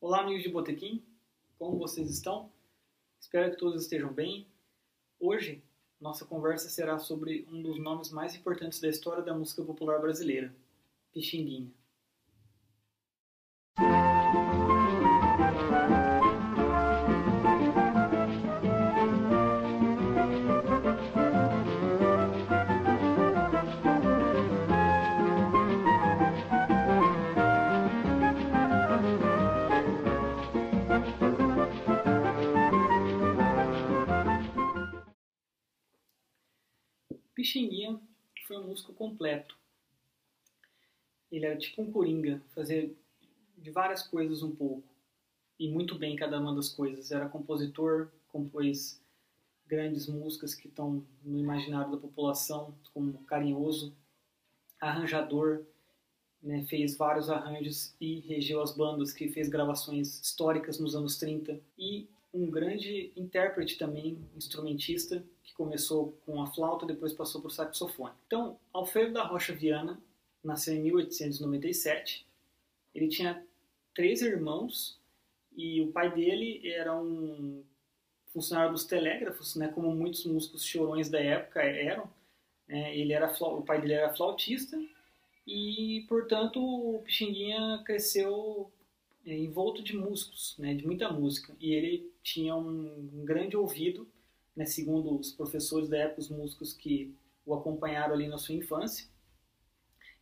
Olá, amigos de Botequim, como vocês estão? Espero que todos estejam bem. Hoje, nossa conversa será sobre um dos nomes mais importantes da história da música popular brasileira, Pixinguinha. Pixinguinha foi um músico completo. Ele era tipo um coringa, fazia de várias coisas um pouco. E muito bem cada uma das coisas. Era compositor, compôs grandes músicas que estão no imaginário da população, como Carinhoso, arranjador, né, fez vários arranjos e regeu as bandas, que fez gravações históricas nos anos 30. E um grande intérprete também, instrumentista, que começou com a flauta, depois passou para o saxofone. Então, Alfredo da Rocha Viana nasceu em 1897. Ele tinha três irmãos e o pai dele era um funcionário dos telégrafos, né, como muitos músicos chorões da época eram. É, ele era o pai dele era flautista e, portanto, o Pixinguinha cresceu é, envolto de músicos, né, de muita música. E ele tinha um, um grande ouvido, né, segundo os professores da época, os músicos que o acompanharam ali na sua infância.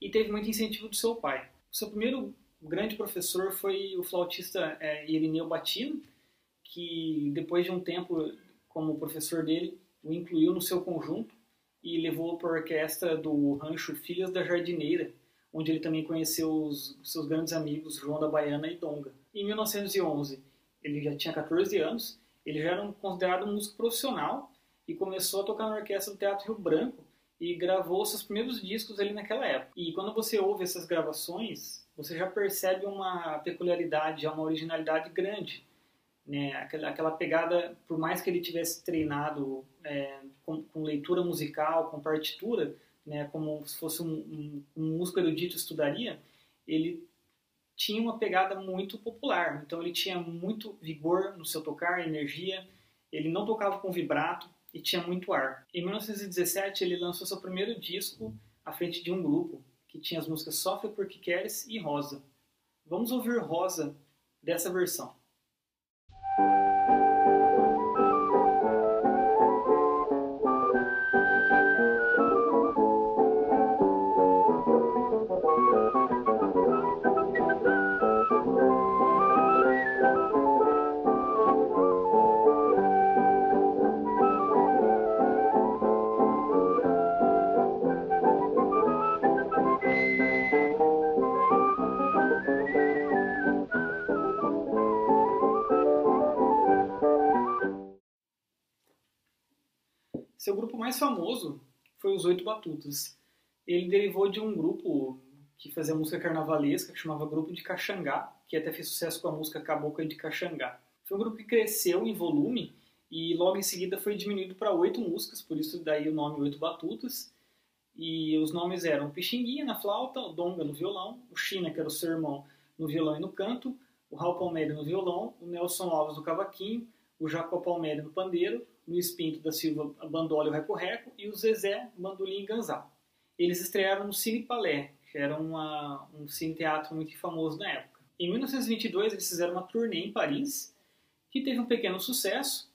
E teve muito incentivo do seu pai. O seu primeiro grande professor foi o flautista é, Irineu Batino, que depois de um tempo como professor dele, o incluiu no seu conjunto e levou para a orquestra do rancho Filhas da Jardineira, onde ele também conheceu os seus grandes amigos João da Baiana e Donga. Em 1911, ele já tinha 14 anos, ele já era um considerado um músico profissional e começou a tocar na orquestra do Teatro Rio Branco e gravou seus primeiros discos ali naquela época. E quando você ouve essas gravações, você já percebe uma peculiaridade, uma originalidade grande. Né? Aquela, aquela pegada, por mais que ele tivesse treinado é, com, com leitura musical, com partitura, né, como se fosse um, um, um músico erudito estudaria, ele tinha uma pegada muito popular. Então ele tinha muito vigor no seu tocar, energia. Ele não tocava com vibrato e tinha muito ar. Em 1917 ele lançou seu primeiro disco à frente de um grupo que tinha as músicas Sofre Porque Queres e Rosa. Vamos ouvir Rosa dessa versão. Seu grupo mais famoso foi os Oito Batutas. Ele derivou de um grupo que fazia música carnavalesca, que chamava Grupo de Caxangá, que até fez sucesso com a música Cabocla de Caxangá. Foi um grupo que cresceu em volume e logo em seguida foi diminuído para oito músicas, por isso daí o nome Oito Batutas. E os nomes eram Pixinguinha na flauta, o Donga no violão, o China, que era o seu irmão, no violão e no canto, o Raul Palmeira no violão, o Nelson Alves no cavaquinho, o Jacó Palmeira no pandeiro, Luiz Pinto da Silva Bandolho Reco-Reco e o Zezé Bandolim Ganzal. Eles estrearam no Cine Palais, que era uma, um cine-teatro muito famoso na época. Em 1922 eles fizeram uma turnê em Paris, que teve um pequeno sucesso,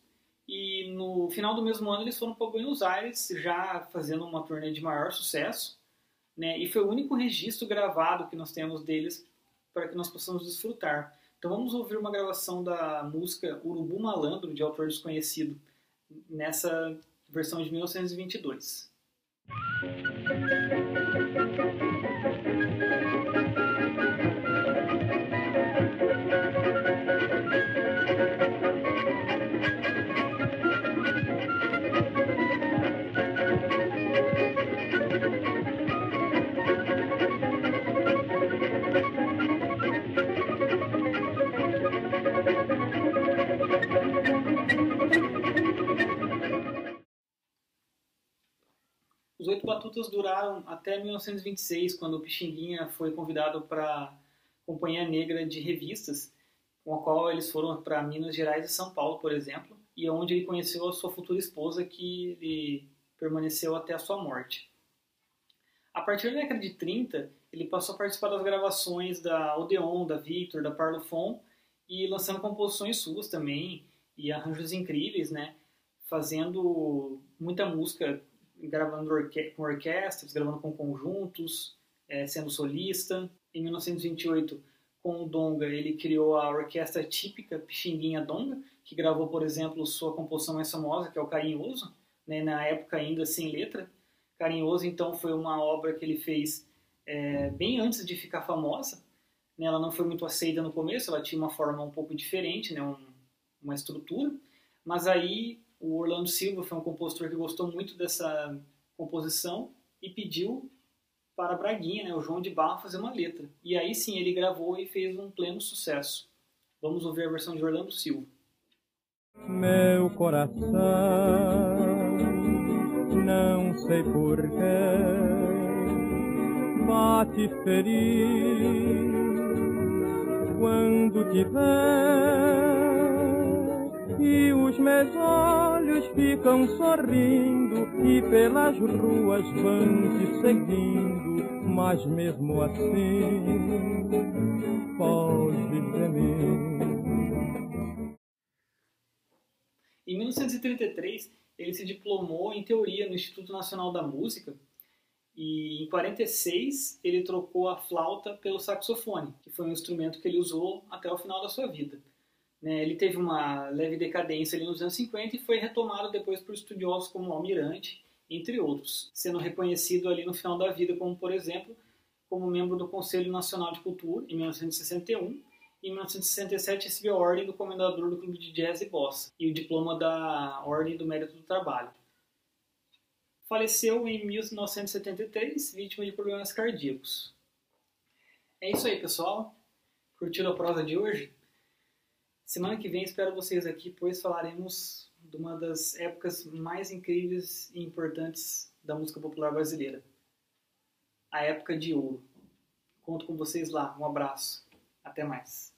e no final do mesmo ano eles foram para Buenos Aires, já fazendo uma turnê de maior sucesso, né? e foi o único registro gravado que nós temos deles para que nós possamos desfrutar. Então vamos ouvir uma gravação da música Urubu Malandro, de autor desconhecido, nessa versão de 1922. Batutas duraram até 1926, quando o Pixinguinha foi convidado para a Companhia Negra de Revistas, com a qual eles foram para Minas Gerais e São Paulo, por exemplo, e onde ele conheceu a sua futura esposa, que ele permaneceu até a sua morte. A partir da década de 30, ele passou a participar das gravações da Odeon, da Victor, da Parlophone, e lançando composições suas também, e arranjos incríveis, né? Fazendo muita música, gravando orque com orquestras, gravando com conjuntos, é, sendo solista. Em 1928, com o Donga, ele criou a orquestra típica Pixinguinha Donga, que gravou, por exemplo, sua composição mais famosa, que é o Carinhoso, né, na época ainda sem letra. Carinhoso, então, foi uma obra que ele fez é, bem antes de ficar famosa. Né, ela não foi muito aceita no começo, ela tinha uma forma um pouco diferente, né, um, uma estrutura. Mas aí o Orlando Silva foi um compositor que gostou muito dessa composição e pediu para Braguinha, né, o João de Barro, fazer uma letra. E aí sim ele gravou e fez um pleno sucesso. Vamos ouvir a versão de Orlando Silva. Meu coração, não sei porquê, bate feliz quando te vê e os meus olhos ficam sorrindo e pelas ruas vão te seguindo, mas mesmo assim foge de mim. Em 1933, ele se diplomou em teoria no Instituto Nacional da Música e em 46 ele trocou a flauta pelo saxofone, que foi um instrumento que ele usou até o final da sua vida. Né, ele teve uma leve decadência ali nos anos 50 e foi retomado depois por estudiosos como Almirante, entre outros, sendo reconhecido ali no final da vida como, por exemplo, como membro do Conselho Nacional de Cultura em 1961 em 1967 recebeu a ordem do comendador do Clube de Jazz e Bossa e o diploma da Ordem do Mérito do Trabalho. Faleceu em 1973, vítima de problemas cardíacos. É isso aí, pessoal. Curtiram a prosa de hoje? Semana que vem espero vocês aqui, pois falaremos de uma das épocas mais incríveis e importantes da música popular brasileira. A época de ouro. Conto com vocês lá. Um abraço. Até mais.